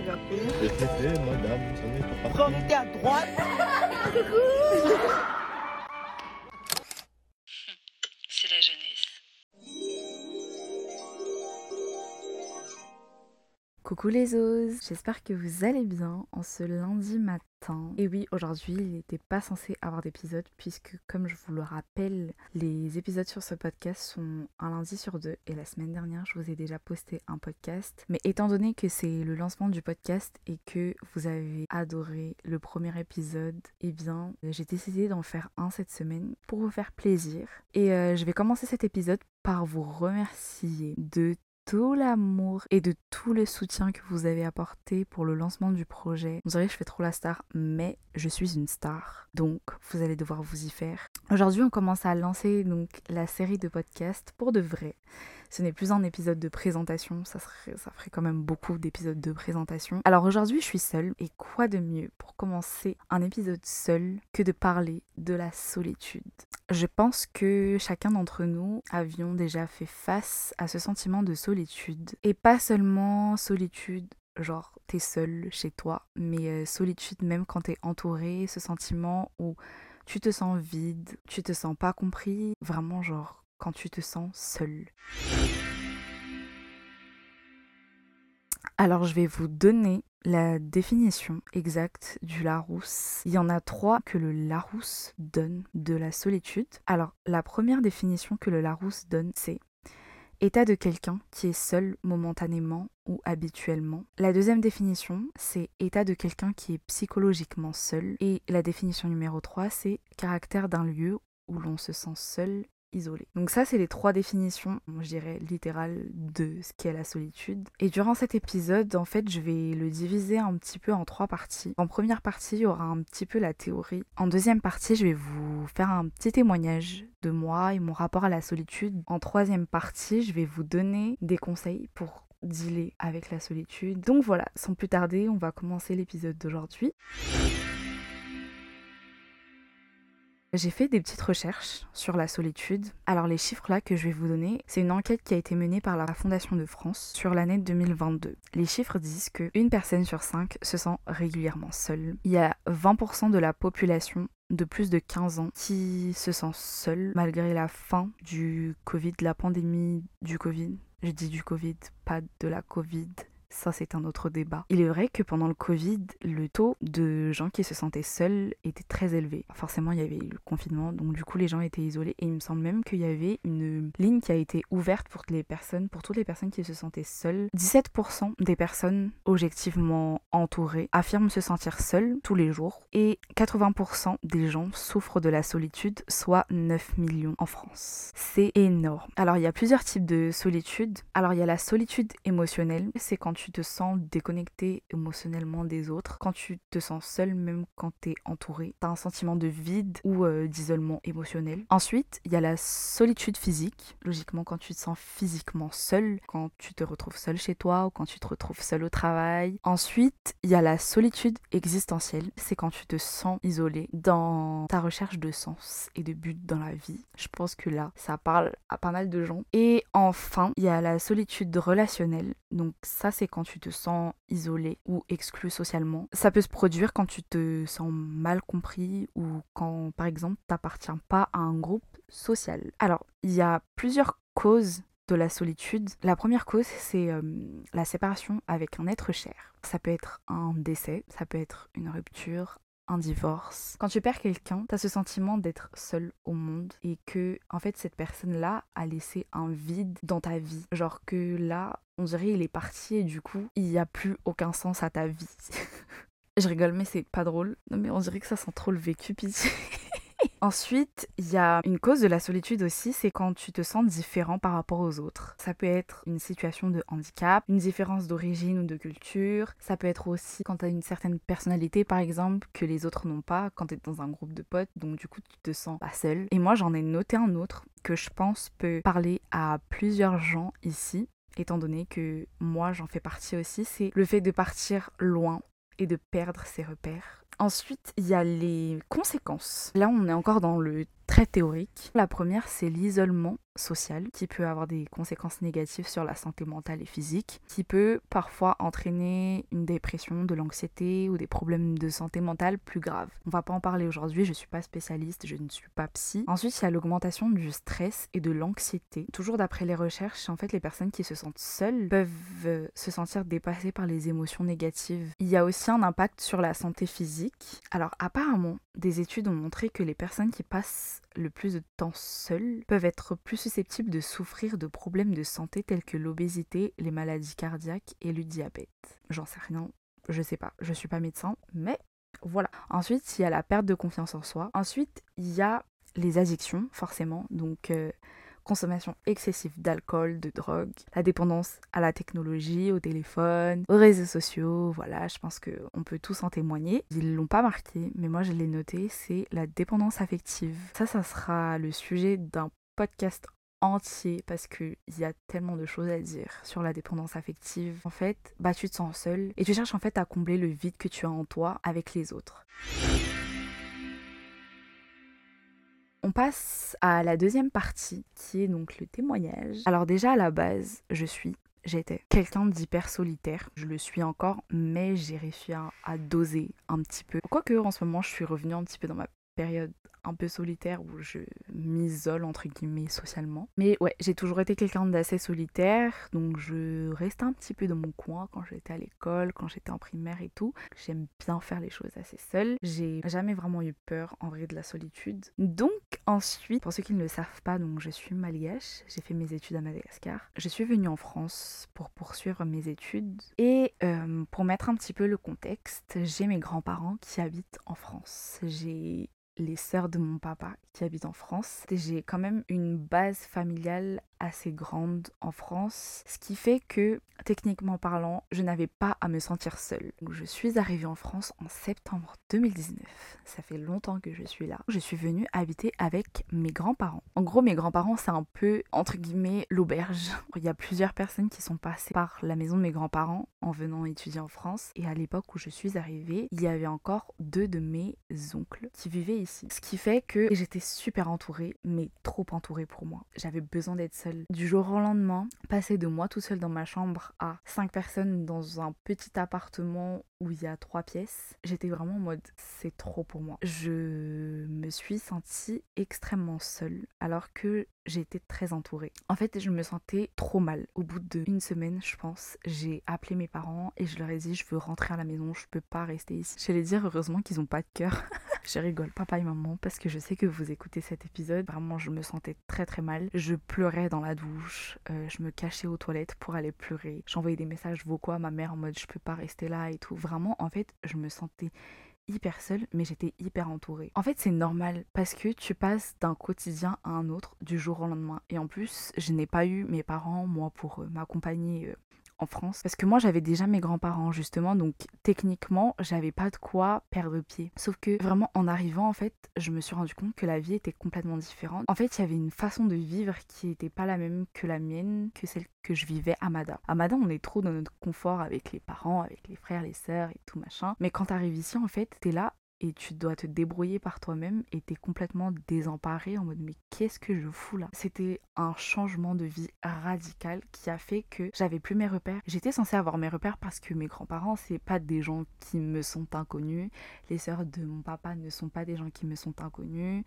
Eh, madame, n'est pas Quand on était à droite. Coucou les os, j'espère que vous allez bien en ce lundi matin. Et oui, aujourd'hui il n'était pas censé avoir d'épisode puisque comme je vous le rappelle, les épisodes sur ce podcast sont un lundi sur deux et la semaine dernière je vous ai déjà posté un podcast. Mais étant donné que c'est le lancement du podcast et que vous avez adoré le premier épisode, eh bien j'ai décidé d'en faire un cette semaine pour vous faire plaisir. Et euh, je vais commencer cet épisode par vous remercier de tout l'amour et de tout le soutien que vous avez apporté pour le lancement du projet. Vous savez, je fais trop la star, mais je suis une star. Donc, vous allez devoir vous y faire. Aujourd'hui, on commence à lancer donc la série de podcasts pour de vrai. Ce n'est plus un épisode de présentation, ça, ferait quand même beaucoup d'épisodes de présentation. Alors aujourd'hui, je suis seule, et quoi de mieux pour commencer un épisode seul que de parler de la solitude? Je pense que chacun d'entre nous avions déjà fait face à ce sentiment de solitude. Et pas seulement solitude genre t'es seul chez toi, mais euh, solitude même quand t'es entouré, ce sentiment où tu te sens vide, tu te sens pas compris, vraiment genre quand tu te sens seul. Alors je vais vous donner la définition exacte du Larousse. Il y en a trois que le Larousse donne de la solitude. Alors la première définition que le Larousse donne, c'est état de quelqu'un qui est seul momentanément ou habituellement. La deuxième définition, c'est état de quelqu'un qui est psychologiquement seul. Et la définition numéro 3, c'est caractère d'un lieu où l'on se sent seul isolé. Donc ça, c'est les trois définitions, je dirais, littérales de ce qu'est la solitude. Et durant cet épisode, en fait, je vais le diviser un petit peu en trois parties. En première partie, il y aura un petit peu la théorie. En deuxième partie, je vais vous faire un petit témoignage de moi et mon rapport à la solitude. En troisième partie, je vais vous donner des conseils pour dealer avec la solitude. Donc voilà, sans plus tarder, on va commencer l'épisode d'aujourd'hui. J'ai fait des petites recherches sur la solitude. Alors les chiffres là que je vais vous donner, c'est une enquête qui a été menée par la Fondation de France sur l'année 2022. Les chiffres disent que une personne sur cinq se sent régulièrement seule. Il y a 20% de la population de plus de 15 ans qui se sent seule malgré la fin du Covid, la pandémie du Covid. Je dis du Covid, pas de la Covid ça c'est un autre débat. Il est vrai que pendant le Covid, le taux de gens qui se sentaient seuls était très élevé. Forcément, il y avait eu le confinement, donc du coup les gens étaient isolés et il me semble même qu'il y avait une ligne qui a été ouverte pour les personnes, pour toutes les personnes qui se sentaient seules. 17% des personnes objectivement entourées affirment se sentir seules tous les jours et 80% des gens souffrent de la solitude, soit 9 millions en France. C'est énorme. Alors il y a plusieurs types de solitude. Alors il y a la solitude émotionnelle, c'est quand tu te sens déconnecté émotionnellement des autres, quand tu te sens seul même quand tu es entouré, tu as un sentiment de vide ou euh, d'isolement émotionnel. Ensuite, il y a la solitude physique, logiquement quand tu te sens physiquement seul, quand tu te retrouves seul chez toi ou quand tu te retrouves seul au travail. Ensuite, il y a la solitude existentielle, c'est quand tu te sens isolé dans ta recherche de sens et de but dans la vie. Je pense que là, ça parle à pas mal de gens. Et enfin, il y a la solitude relationnelle. Donc ça, c'est quand tu te sens isolé ou exclu socialement. Ça peut se produire quand tu te sens mal compris ou quand, par exemple, tu n'appartiens pas à un groupe social. Alors, il y a plusieurs causes de la solitude. La première cause, c'est euh, la séparation avec un être cher. Ça peut être un décès, ça peut être une rupture, un divorce. Quand tu perds quelqu'un, tu as ce sentiment d'être seul au monde et que en fait cette personne-là a laissé un vide dans ta vie. Genre que là, on dirait il est parti et du coup, il n'y a plus aucun sens à ta vie. Je rigole mais c'est pas drôle. Non mais on dirait que ça sent trop le vécu pitié. Ensuite, il y a une cause de la solitude aussi, c'est quand tu te sens différent par rapport aux autres. Ça peut être une situation de handicap, une différence d'origine ou de culture. Ça peut être aussi quand tu as une certaine personnalité, par exemple, que les autres n'ont pas, quand tu es dans un groupe de potes, donc du coup tu te sens pas seul. Et moi j'en ai noté un autre que je pense peut parler à plusieurs gens ici étant donné que moi j'en fais partie aussi, c'est le fait de partir loin et de perdre ses repères. Ensuite, il y a les conséquences. Là, on est encore dans le très théorique. La première, c'est l'isolement social qui peut avoir des conséquences négatives sur la santé mentale et physique, qui peut parfois entraîner une dépression, de l'anxiété ou des problèmes de santé mentale plus graves. On va pas en parler aujourd'hui, je suis pas spécialiste, je ne suis pas psy. Ensuite, il y a l'augmentation du stress et de l'anxiété. Toujours d'après les recherches, en fait, les personnes qui se sentent seules peuvent euh, se sentir dépassées par les émotions négatives. Il y a aussi un impact sur la santé physique. Alors, apparemment, des études ont montré que les personnes qui passent le plus de temps seules peuvent être plus susceptibles de souffrir de problèmes de santé tels que l'obésité, les maladies cardiaques et le diabète. J'en sais rien, je sais pas, je suis pas médecin, mais voilà. Ensuite, il y a la perte de confiance en soi. Ensuite, il y a les addictions, forcément. Donc, euh, consommation excessive d'alcool, de drogue, la dépendance à la technologie, au téléphone, aux réseaux sociaux, voilà, je pense qu'on peut tous en témoigner. Ils l'ont pas marqué, mais moi je l'ai noté, c'est la dépendance affective. Ça, ça sera le sujet d'un podcast entier parce qu'il y a tellement de choses à dire sur la dépendance affective. En fait, bah tu te sens seul et tu cherches en fait à combler le vide que tu as en toi avec les autres. On passe à la deuxième partie qui est donc le témoignage. Alors déjà à la base, je suis J'étais quelqu'un d'hyper solitaire. Je le suis encore, mais j'ai réussi à, doser un petit peu. Quoique en ce moment, je suis revenue un petit peu dans ma période un peu solitaire où je m'isole entre guillemets socialement. Mais ouais, j'ai toujours été quelqu'un d'assez solitaire, donc je restais un petit peu dans mon coin quand j'étais à l'école, quand j'étais en primaire et tout. J'aime bien faire les choses assez seule. J'ai jamais vraiment eu peur en vrai de la solitude. Donc ensuite, pour ceux qui ne le savent pas, donc je suis malgache, j'ai fait mes études à Madagascar. Je suis venue en France pour poursuivre mes études et euh, pour mettre un petit peu le contexte, j'ai mes grands-parents qui habitent en France. J'ai les sœurs de mon papa qui habitent en France. J'ai quand même une base familiale assez grande en France, ce qui fait que, techniquement parlant, je n'avais pas à me sentir seule. je suis arrivée en France en septembre 2019. Ça fait longtemps que je suis là. Je suis venue habiter avec mes grands-parents. En gros, mes grands-parents, c'est un peu, entre guillemets, l'auberge. Il y a plusieurs personnes qui sont passées par la maison de mes grands-parents en venant étudier en France. Et à l'époque où je suis arrivée, il y avait encore deux de mes oncles qui vivaient ici. Ce qui fait que j'étais super entourée, mais trop entourée pour moi. J'avais besoin d'être seule du jour au lendemain, passer de moi tout seul dans ma chambre à cinq personnes dans un petit appartement où il y a trois pièces, j'étais vraiment en mode c'est trop pour moi. Je me suis sentie extrêmement seule alors que j'étais très entourée. En fait, je me sentais trop mal. Au bout d'une semaine, je pense, j'ai appelé mes parents et je leur ai dit je veux rentrer à la maison, je peux pas rester ici. J'allais dire heureusement qu'ils ont pas de cœur. je rigole, papa et maman, parce que je sais que vous écoutez cet épisode. Vraiment, je me sentais très très mal. Je pleurais dans la douche, euh, je me cachais aux toilettes pour aller pleurer. J'envoyais des messages vocaux à ma mère en mode je peux pas rester là et tout. Vraiment, en fait, je me sentais hyper seule, mais j'étais hyper entourée. En fait, c'est normal parce que tu passes d'un quotidien à un autre du jour au lendemain. Et en plus, je n'ai pas eu mes parents, moi, pour euh, m'accompagner euh, en France. Parce que moi, j'avais déjà mes grands-parents, justement. Donc, techniquement, j'avais pas de quoi perdre pied. Sauf que vraiment, en arrivant, en fait, je me suis rendu compte que la vie était complètement différente. En fait, il y avait une façon de vivre qui n'était pas la même que la mienne, que celle que je vivais à Mada. À Mada, on est trop dans notre confort avec les parents, avec les frères, les sœurs et tout machin. Mais quand t'arrives ici, en fait, t'es là et tu dois te débrouiller par toi-même et t'es complètement désemparé en mode mais qu'est-ce que je fous là? C'était un changement de vie radical qui a fait que j'avais plus mes repères. J'étais censée avoir mes repères parce que mes grands-parents c'est pas des gens qui me sont inconnus, les sœurs de mon papa ne sont pas des gens qui me sont inconnus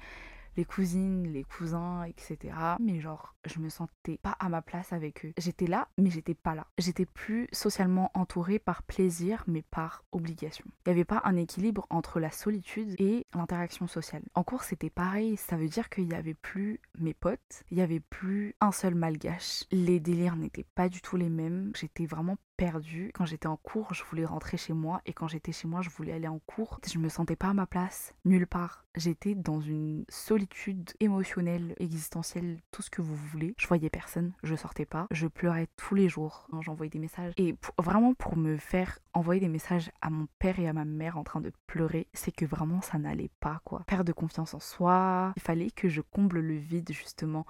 les cousines, les cousins, etc. Mais genre, je me sentais pas à ma place avec eux. J'étais là, mais j'étais pas là. J'étais plus socialement entourée par plaisir, mais par obligation. Il n'y avait pas un équilibre entre la solitude et l'interaction sociale. En cours, c'était pareil. Ça veut dire qu'il y avait plus mes potes, il y avait plus un seul malgache. Les délires n'étaient pas du tout les mêmes. J'étais vraiment perdue. Quand j'étais en cours, je voulais rentrer chez moi et quand j'étais chez moi, je voulais aller en cours. Je me sentais pas à ma place, nulle part. J'étais dans une solitude émotionnelle, existentielle, tout ce que vous voulez. Je voyais personne, je sortais pas, je pleurais tous les jours. J'envoyais des messages et vraiment pour me faire envoyer des messages à mon père et à ma mère en train de pleurer, c'est que vraiment ça n'allait pas quoi. Perdre de confiance en soi, il fallait que je comble le vide justement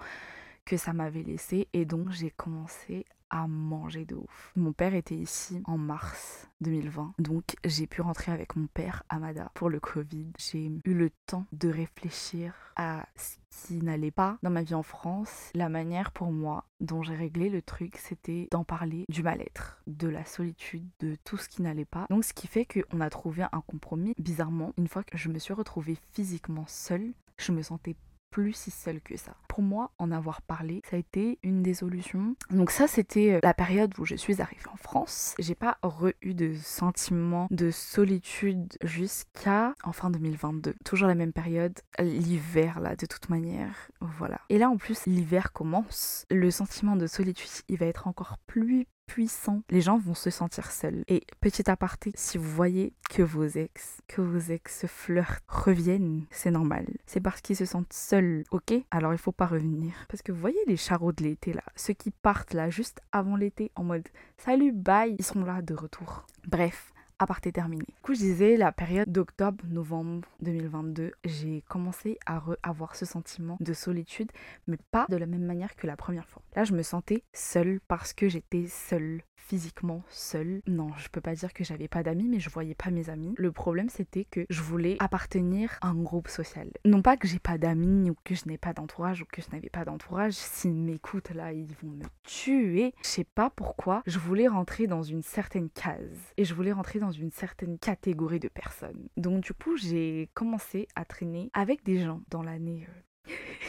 que ça m'avait laissé et donc j'ai commencé à manger de ouf. Mon père était ici en mars 2020, donc j'ai pu rentrer avec mon père à Mada pour le Covid. J'ai eu le temps de réfléchir à ce qui n'allait pas dans ma vie en France. La manière pour moi dont j'ai réglé le truc, c'était d'en parler du mal-être, de la solitude, de tout ce qui n'allait pas. Donc ce qui fait qu'on a trouvé un compromis. Bizarrement, une fois que je me suis retrouvée physiquement seule, je me sentais plus si seule que ça. Pour moi, en avoir parlé, ça a été une des solutions. Donc ça, c'était euh, la période où je suis arrivée en France. J'ai pas re-eu de sentiment de solitude jusqu'à en fin 2022. Toujours la même période, l'hiver là, de toute manière. Voilà. Et là, en plus, l'hiver commence. Le sentiment de solitude, il va être encore plus puissant, les gens vont se sentir seuls. Et petit aparté, si vous voyez que vos ex, que vos ex flirtent, reviennent, c'est normal. C'est parce qu'ils se sentent seuls, ok? Alors il faut pas revenir. Parce que vous voyez les charros de l'été là, ceux qui partent là juste avant l'été en mode salut, bye, ils sont là de retour. Bref, aparté terminé. Du coup, je disais, la période d'octobre-novembre 2022, j'ai commencé à avoir ce sentiment de solitude, mais pas de la même manière que la première fois. Là, je me sentais seule parce que j'étais seule physiquement seule. Non, je peux pas dire que j'avais pas d'amis, mais je voyais pas mes amis. Le problème, c'était que je voulais appartenir à un groupe social. Non pas que j'ai pas d'amis ou que je n'ai pas d'entourage ou que je n'avais pas d'entourage. S'ils m'écoutent là, ils vont me tuer. Je sais pas pourquoi. Je voulais rentrer dans une certaine case et je voulais rentrer dans une certaine catégorie de personnes. Donc du coup, j'ai commencé à traîner avec des gens dans l'année. Euh,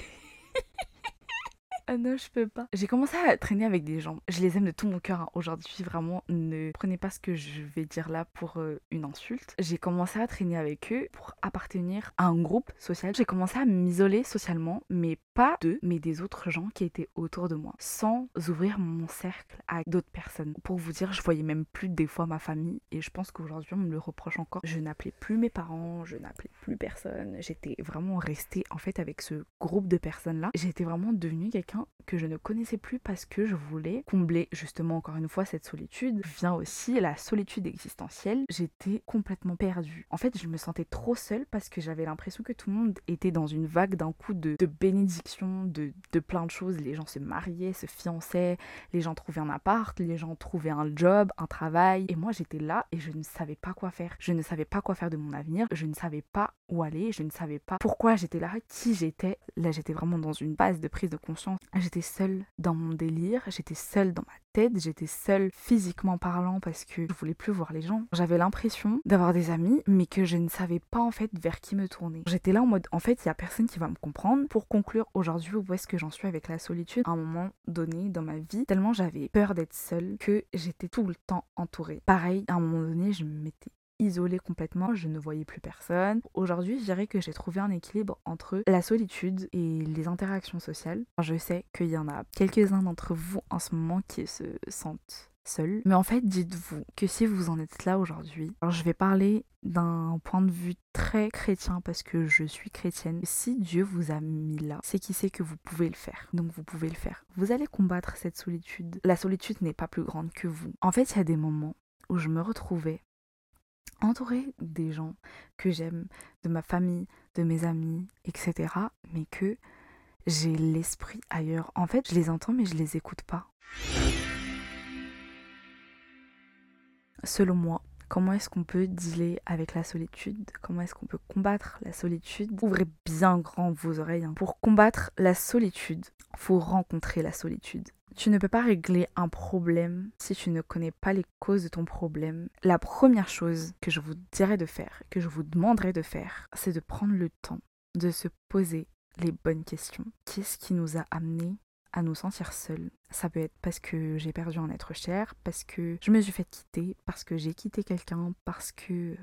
ah non, je peux pas. J'ai commencé à traîner avec des gens. Je les aime de tout mon cœur hein. aujourd'hui. Vraiment, ne prenez pas ce que je vais dire là pour euh, une insulte. J'ai commencé à traîner avec eux pour appartenir à un groupe social. J'ai commencé à m'isoler socialement, mais pas d'eux, mais des autres gens qui étaient autour de moi, sans ouvrir mon cercle à d'autres personnes. Pour vous dire, je voyais même plus des fois ma famille, et je pense qu'aujourd'hui on me le reproche encore. Je n'appelais plus mes parents, je n'appelais plus personne. J'étais vraiment restée en fait avec ce groupe de personnes là. J'étais vraiment devenue quelqu'un que je ne connaissais plus parce que je voulais combler justement encore une fois cette solitude. Vient aussi la solitude existentielle. J'étais complètement perdue. En fait, je me sentais trop seule parce que j'avais l'impression que tout le monde était dans une vague d'un coup de, de bénédiction, de, de plein de choses. Les gens se mariaient, se fiançaient, les gens trouvaient un appart, les gens trouvaient un job, un travail. Et moi, j'étais là et je ne savais pas quoi faire. Je ne savais pas quoi faire de mon avenir. Je ne savais pas où aller. Je ne savais pas pourquoi j'étais là, qui j'étais. Là, j'étais vraiment dans une base de prise de conscience J'étais seule dans mon délire, j'étais seule dans ma j'étais seule physiquement parlant parce que je voulais plus voir les gens. J'avais l'impression d'avoir des amis, mais que je ne savais pas en fait vers qui me tourner. J'étais là en mode, en fait, il y a personne qui va me comprendre. Pour conclure aujourd'hui, où est-ce que j'en suis avec la solitude? À un moment donné dans ma vie, tellement j'avais peur d'être seule que j'étais tout le temps entourée. Pareil, à un moment donné, je me mettais isolée complètement, je ne voyais plus personne. Aujourd'hui, je dirais que j'ai trouvé un équilibre entre la solitude et les interactions sociales. Je sais qu'il y en a quelques-uns d'entre vous en ce moment qui se sentent seuls. Mais en fait, dites-vous que si vous en êtes là aujourd'hui, alors je vais parler d'un point de vue très chrétien parce que je suis chrétienne. Si Dieu vous a mis là, c'est qu'il sait que vous pouvez le faire. Donc vous pouvez le faire. Vous allez combattre cette solitude. La solitude n'est pas plus grande que vous. En fait, il y a des moments où je me retrouvais entourée des gens que j'aime, de ma famille, de mes amis, etc. Mais que j'ai l'esprit ailleurs. En fait, je les entends mais je les écoute pas. Selon moi, comment est-ce qu'on peut dealer avec la solitude? Comment est-ce qu'on peut combattre la solitude? Ouvrez bien grand vos oreilles. Hein. Pour combattre la solitude, faut rencontrer la solitude. Tu ne peux pas régler un problème si tu ne connais pas les causes de ton problème. La première chose que je vous dirais de faire, que je vous demanderais de faire, c'est de prendre le temps de se poser les bonnes questions. Qu'est-ce qui nous a amené à nous sentir seuls? Ça peut être parce que j'ai perdu un être cher, parce que je me suis fait quitter, parce que j'ai quitté quelqu'un, parce que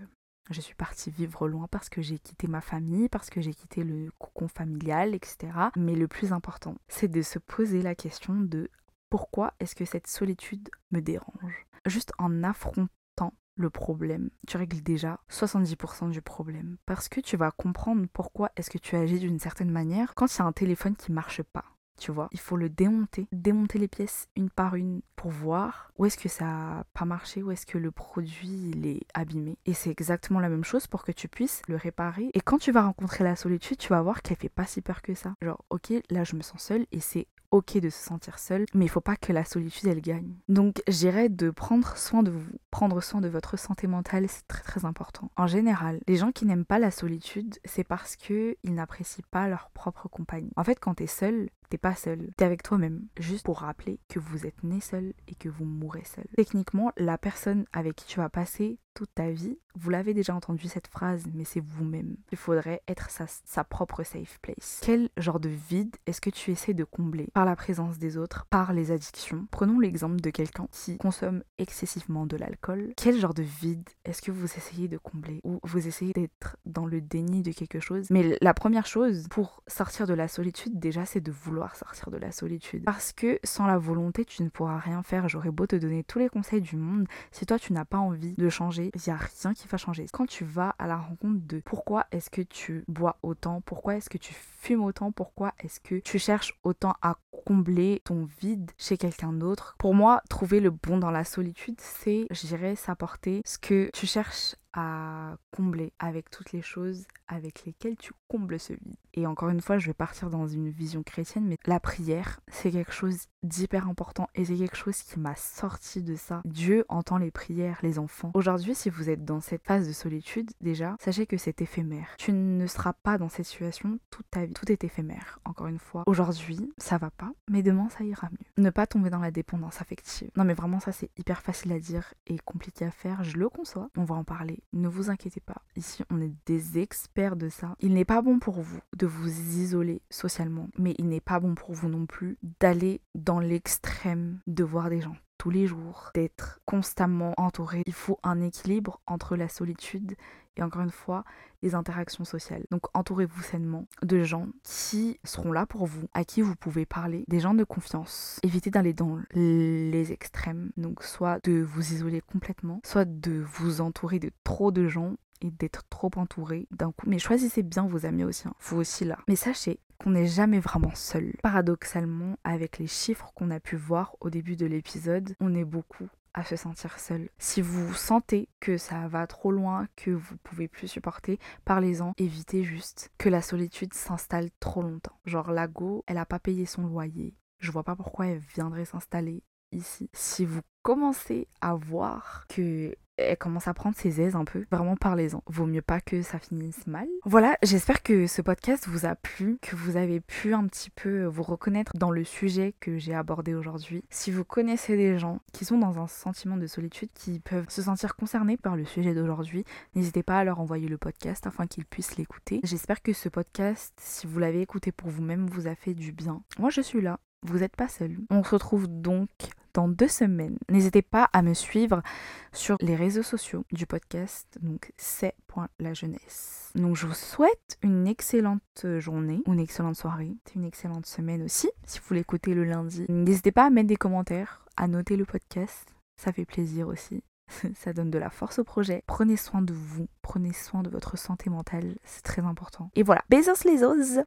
je suis partie vivre loin parce que j'ai quitté ma famille, parce que j'ai quitté le cocon familial, etc. Mais le plus important, c'est de se poser la question de pourquoi est-ce que cette solitude me dérange? Juste en affrontant le problème, tu règles déjà 70% du problème. Parce que tu vas comprendre pourquoi est-ce que tu agis d'une certaine manière quand il y un téléphone qui marche pas tu vois. Il faut le démonter, démonter les pièces une par une pour voir où est-ce que ça a pas marché, où est-ce que le produit est abîmé. Et c'est exactement la même chose pour que tu puisses le réparer. Et quand tu vas rencontrer la solitude, tu vas voir qu'elle fait pas si peur que ça. Genre, ok, là je me sens seule et c'est ok de se sentir seul, mais il faut pas que la solitude elle gagne. Donc j'irais de prendre soin de vous, prendre soin de votre santé mentale, c'est très très important. En général, les gens qui n'aiment pas la solitude, c'est parce que ils n'apprécient pas leur propre compagnie. En fait, quand t'es seul, t'es pas seul, t'es avec toi-même. Juste pour rappeler que vous êtes né seul et que vous mourrez seul. Techniquement, la personne avec qui tu vas passer toute ta vie, vous l'avez déjà entendu cette phrase, mais c'est vous-même. Il faudrait être sa, sa, propre safe place. Quel genre de vide est-ce que tu essaies de combler par la présence des autres, par les addictions? Prenons l'exemple de quelqu'un qui consomme excessivement de l'alcool. Quel genre de vide est-ce que vous essayez de combler? Ou vous essayez d'être dans le déni de quelque chose? Mais la première chose pour sortir de la solitude, déjà, c'est de vouloir sortir de la solitude. Parce que sans la volonté, tu ne pourras rien faire. J'aurais beau te donner tous les conseils du monde. Si toi, tu n'as pas envie de changer, il n'y a rien qui va changer. Quand tu vas à la rencontre de pourquoi est-ce que tu bois autant, pourquoi est-ce que tu fumes autant, pourquoi est-ce que tu cherches autant à combler ton vide chez quelqu'un d'autre. Pour moi, trouver le bon dans la solitude, c'est, je dirais, s'apporter ce que tu cherches à combler avec toutes les choses avec lesquelles tu combles ce vide. Et encore une fois, je vais partir dans une vision chrétienne, mais la prière, c'est quelque chose d'hyper important et c'est quelque chose qui m'a sorti de ça. Dieu entend les prières, les enfants. Aujourd'hui, si vous êtes dans cette phase de solitude, déjà, sachez que c'est éphémère. Tu ne seras pas dans cette situation toute ta vie. Tout est éphémère, encore une fois. Aujourd'hui, ça va pas, mais demain, ça ira mieux. Ne pas tomber dans la dépendance affective. Non, mais vraiment, ça, c'est hyper facile à dire et compliqué à faire. Je le conçois. On va en parler ne vous inquiétez pas. Ici, on est des experts de ça. Il n'est pas bon pour vous de vous isoler socialement, mais il n'est pas bon pour vous non plus d'aller dans l'extrême de voir des gens tous les jours, d'être constamment entouré. Il faut un équilibre entre la solitude et encore une fois les interactions sociales. Donc entourez-vous sainement de gens qui seront là pour vous, à qui vous pouvez parler, des gens de confiance. Évitez d'aller dans les extrêmes, donc soit de vous isoler complètement, soit de vous entourer de trop de gens et d'être trop entouré d'un coup. Mais choisissez bien vos amis aussi, hein. vous aussi là. Mais sachez qu'on n'est jamais vraiment seul. Paradoxalement, avec les chiffres qu'on a pu voir au début de l'épisode, on est beaucoup à se sentir seul. Si vous sentez que ça va trop loin, que vous pouvez plus supporter, parlez-en. Évitez juste que la solitude s'installe trop longtemps. Genre Lago, elle a pas payé son loyer. Je vois pas pourquoi elle viendrait s'installer ici. Si vous commencez à voir que elle commence à prendre ses aises un peu. Vraiment, parlez-en. Vaut mieux pas que ça finisse mal. Voilà, j'espère que ce podcast vous a plu, que vous avez pu un petit peu vous reconnaître dans le sujet que j'ai abordé aujourd'hui. Si vous connaissez des gens qui sont dans un sentiment de solitude, qui peuvent se sentir concernés par le sujet d'aujourd'hui, n'hésitez pas à leur envoyer le podcast afin qu'ils puissent l'écouter. J'espère que ce podcast, si vous l'avez écouté pour vous-même, vous a fait du bien. Moi, je suis là. Vous n'êtes pas seul. On se retrouve donc dans deux semaines. N'hésitez pas à me suivre sur les réseaux sociaux du podcast, donc c'est la jeunesse. Donc je vous souhaite une excellente journée, une excellente soirée, une excellente semaine aussi, si vous l'écoutez le lundi. N'hésitez pas à mettre des commentaires, à noter le podcast, ça fait plaisir aussi. ça donne de la force au projet. Prenez soin de vous, prenez soin de votre santé mentale, c'est très important. Et voilà, besos les os